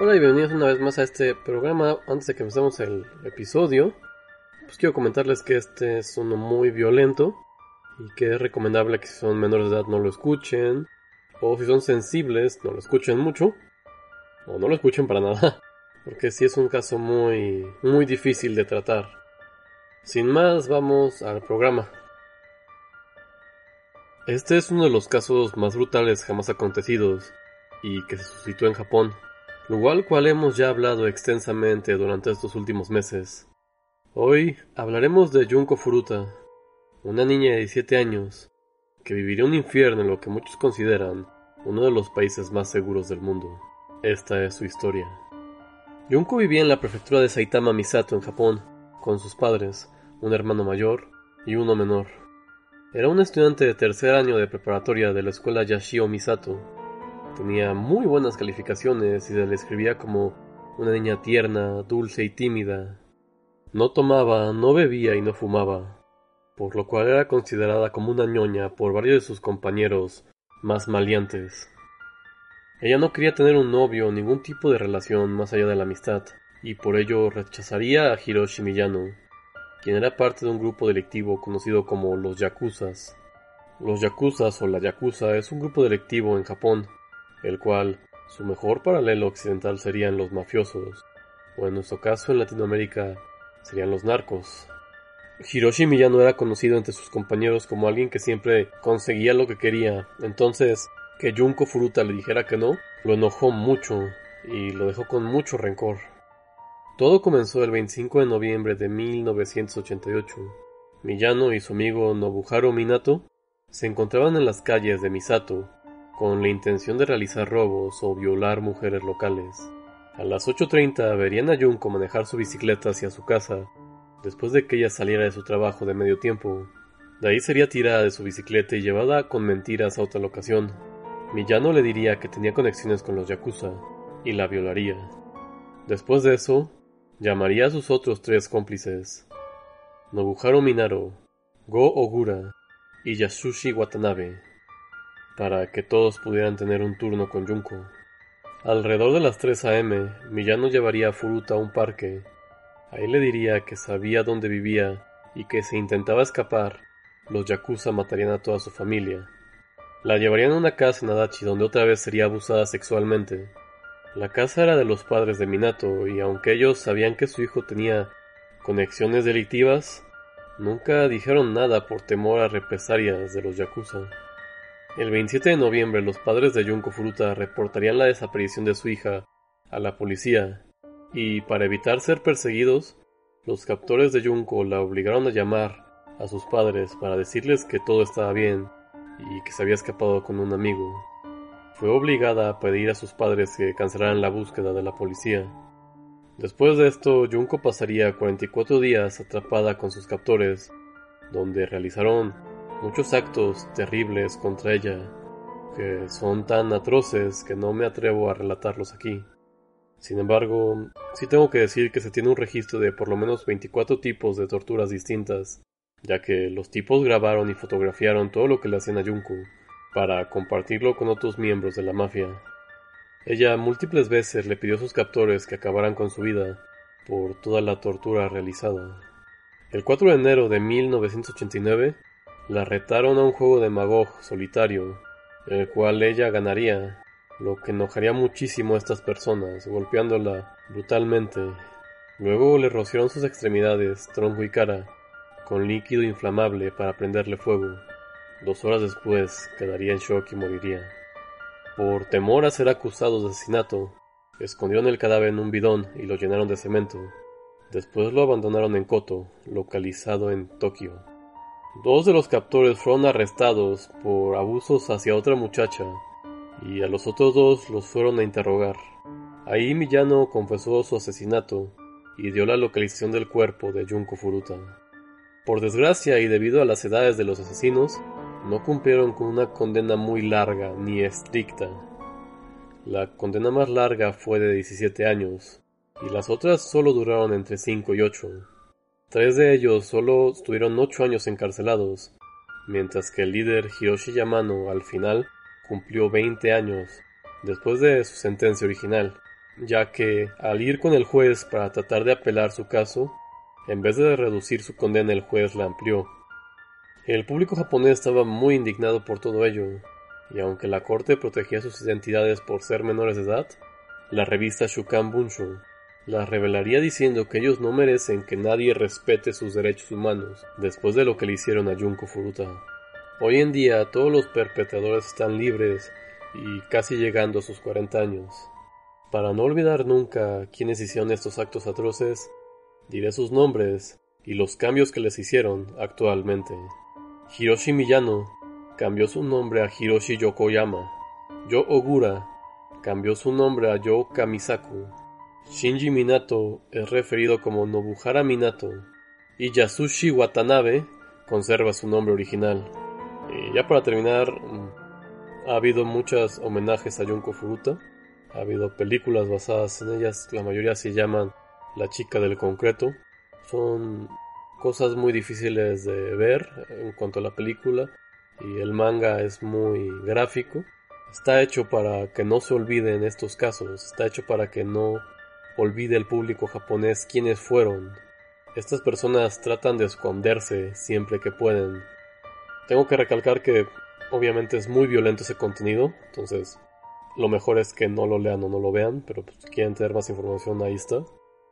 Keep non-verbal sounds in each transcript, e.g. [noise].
Hola y bienvenidos una vez más a este programa. Antes de que empecemos el episodio, pues quiero comentarles que este es uno muy violento y que es recomendable que si son menores de edad no lo escuchen o si son sensibles no lo escuchen mucho o no lo escuchen para nada, [laughs] porque sí es un caso muy muy difícil de tratar. Sin más, vamos al programa. Este es uno de los casos más brutales jamás acontecidos y que se suscitó en Japón lugar cual hemos ya hablado extensamente durante estos últimos meses. Hoy hablaremos de Junko Furuta, una niña de 17 años que viviría un infierno en lo que muchos consideran uno de los países más seguros del mundo. Esta es su historia. Junko vivía en la prefectura de Saitama Misato en Japón, con sus padres, un hermano mayor y uno menor. Era un estudiante de tercer año de preparatoria de la escuela Yashio Misato, Tenía muy buenas calificaciones y se le escribía como una niña tierna, dulce y tímida. No tomaba, no bebía y no fumaba, por lo cual era considerada como una ñoña por varios de sus compañeros más maleantes. Ella no quería tener un novio o ningún tipo de relación más allá de la amistad, y por ello rechazaría a Hiroshi Miyano, quien era parte de un grupo delictivo conocido como los Yakuzas. Los Yakuzas o la Yakuza es un grupo delictivo en Japón el cual su mejor paralelo occidental serían los mafiosos, o en nuestro caso en Latinoamérica serían los narcos. Hiroshi Miyano era conocido entre sus compañeros como alguien que siempre conseguía lo que quería, entonces que Junko Furuta le dijera que no, lo enojó mucho y lo dejó con mucho rencor. Todo comenzó el 25 de noviembre de 1988. Miyano y su amigo Nobuharu Minato se encontraban en las calles de Misato, con la intención de realizar robos o violar mujeres locales. A las 8.30 verían a Junko manejar su bicicleta hacia su casa, después de que ella saliera de su trabajo de medio tiempo. De ahí sería tirada de su bicicleta y llevada con mentiras a otra locación. Miyano le diría que tenía conexiones con los Yakuza, y la violaría. Después de eso, llamaría a sus otros tres cómplices, Nobuharu Minaro, Go Ogura y Yasushi Watanabe para que todos pudieran tener un turno con Junko. Alrededor de las 3 a.m., Miyano llevaría a Furuta a un parque. Ahí le diría que sabía dónde vivía y que si intentaba escapar, los Yakuza matarían a toda su familia. La llevarían a una casa en Adachi donde otra vez sería abusada sexualmente. La casa era de los padres de Minato y aunque ellos sabían que su hijo tenía conexiones delictivas, nunca dijeron nada por temor a represalias de los Yakuza. El 27 de noviembre los padres de Junko Furuta reportarían la desaparición de su hija a la policía y para evitar ser perseguidos, los captores de Junko la obligaron a llamar a sus padres para decirles que todo estaba bien y que se había escapado con un amigo. Fue obligada a pedir a sus padres que cancelaran la búsqueda de la policía. Después de esto, Junko pasaría 44 días atrapada con sus captores, donde realizaron muchos actos terribles contra ella, que son tan atroces que no me atrevo a relatarlos aquí. Sin embargo, sí tengo que decir que se tiene un registro de por lo menos 24 tipos de torturas distintas, ya que los tipos grabaron y fotografiaron todo lo que le hacían a Junko, para compartirlo con otros miembros de la mafia. Ella múltiples veces le pidió a sus captores que acabaran con su vida por toda la tortura realizada. El 4 de enero de 1989, la retaron a un juego de Magog solitario, el cual ella ganaría, lo que enojaría muchísimo a estas personas, golpeándola brutalmente. Luego le rociaron sus extremidades, tronco y cara, con líquido inflamable para prenderle fuego. Dos horas después quedaría en shock y moriría. Por temor a ser acusado de asesinato, escondieron el cadáver en un bidón y lo llenaron de cemento. Después lo abandonaron en Koto, localizado en Tokio. Dos de los captores fueron arrestados por abusos hacia otra muchacha y a los otros dos los fueron a interrogar. Ahí Millano confesó su asesinato y dio la localización del cuerpo de Junko Furuta. Por desgracia y debido a las edades de los asesinos, no cumplieron con una condena muy larga ni estricta. La condena más larga fue de 17 años, y las otras solo duraron entre 5 y 8. Tres de ellos solo estuvieron 8 años encarcelados, mientras que el líder Hiroshi Yamano al final cumplió 20 años después de su sentencia original, ya que al ir con el juez para tratar de apelar su caso, en vez de reducir su condena el juez la amplió. El público japonés estaba muy indignado por todo ello, y aunque la corte protegía sus identidades por ser menores de edad, la revista Shukan Bunsho las revelaría diciendo que ellos no merecen que nadie respete sus derechos humanos después de lo que le hicieron a Junko Furuta. Hoy en día todos los perpetradores están libres y casi llegando a sus 40 años. Para no olvidar nunca quienes hicieron estos actos atroces, diré sus nombres y los cambios que les hicieron actualmente. Hiroshi Miyano cambió su nombre a Hiroshi Yokoyama. Yo Ogura cambió su nombre a Yo Kamisaku. Shinji Minato es referido como Nobuhara Minato. Y Yasushi Watanabe conserva su nombre original. Y ya para terminar, ha habido muchos homenajes a Junko Furuta. Ha habido películas basadas en ellas, la mayoría se llaman La chica del concreto. Son cosas muy difíciles de ver en cuanto a la película y el manga es muy gráfico. Está hecho para que no se olviden estos casos, está hecho para que no olvide el público japonés quiénes fueron. Estas personas tratan de esconderse siempre que pueden. Tengo que recalcar que obviamente es muy violento ese contenido, entonces lo mejor es que no lo lean o no lo vean, pero pues, si quieren tener más información ahí está.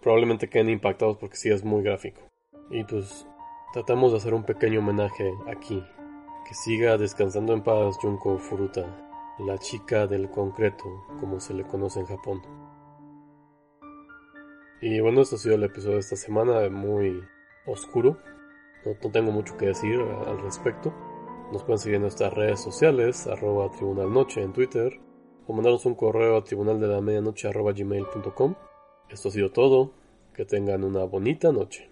Probablemente queden impactados porque sí es muy gráfico. Y pues tratamos de hacer un pequeño homenaje aquí. Que siga descansando en paz Junko Furuta, la chica del concreto, como se le conoce en Japón. Y bueno, esto ha sido el episodio de esta semana, muy oscuro. No, tengo mucho que decir al respecto. Nos pueden seguir en nuestras redes sociales, arroba tribunalnoche en Twitter, o mandarnos un correo a tribunaldelamedianoche arroba gmail.com. Esto ha sido todo. Que tengan una bonita noche.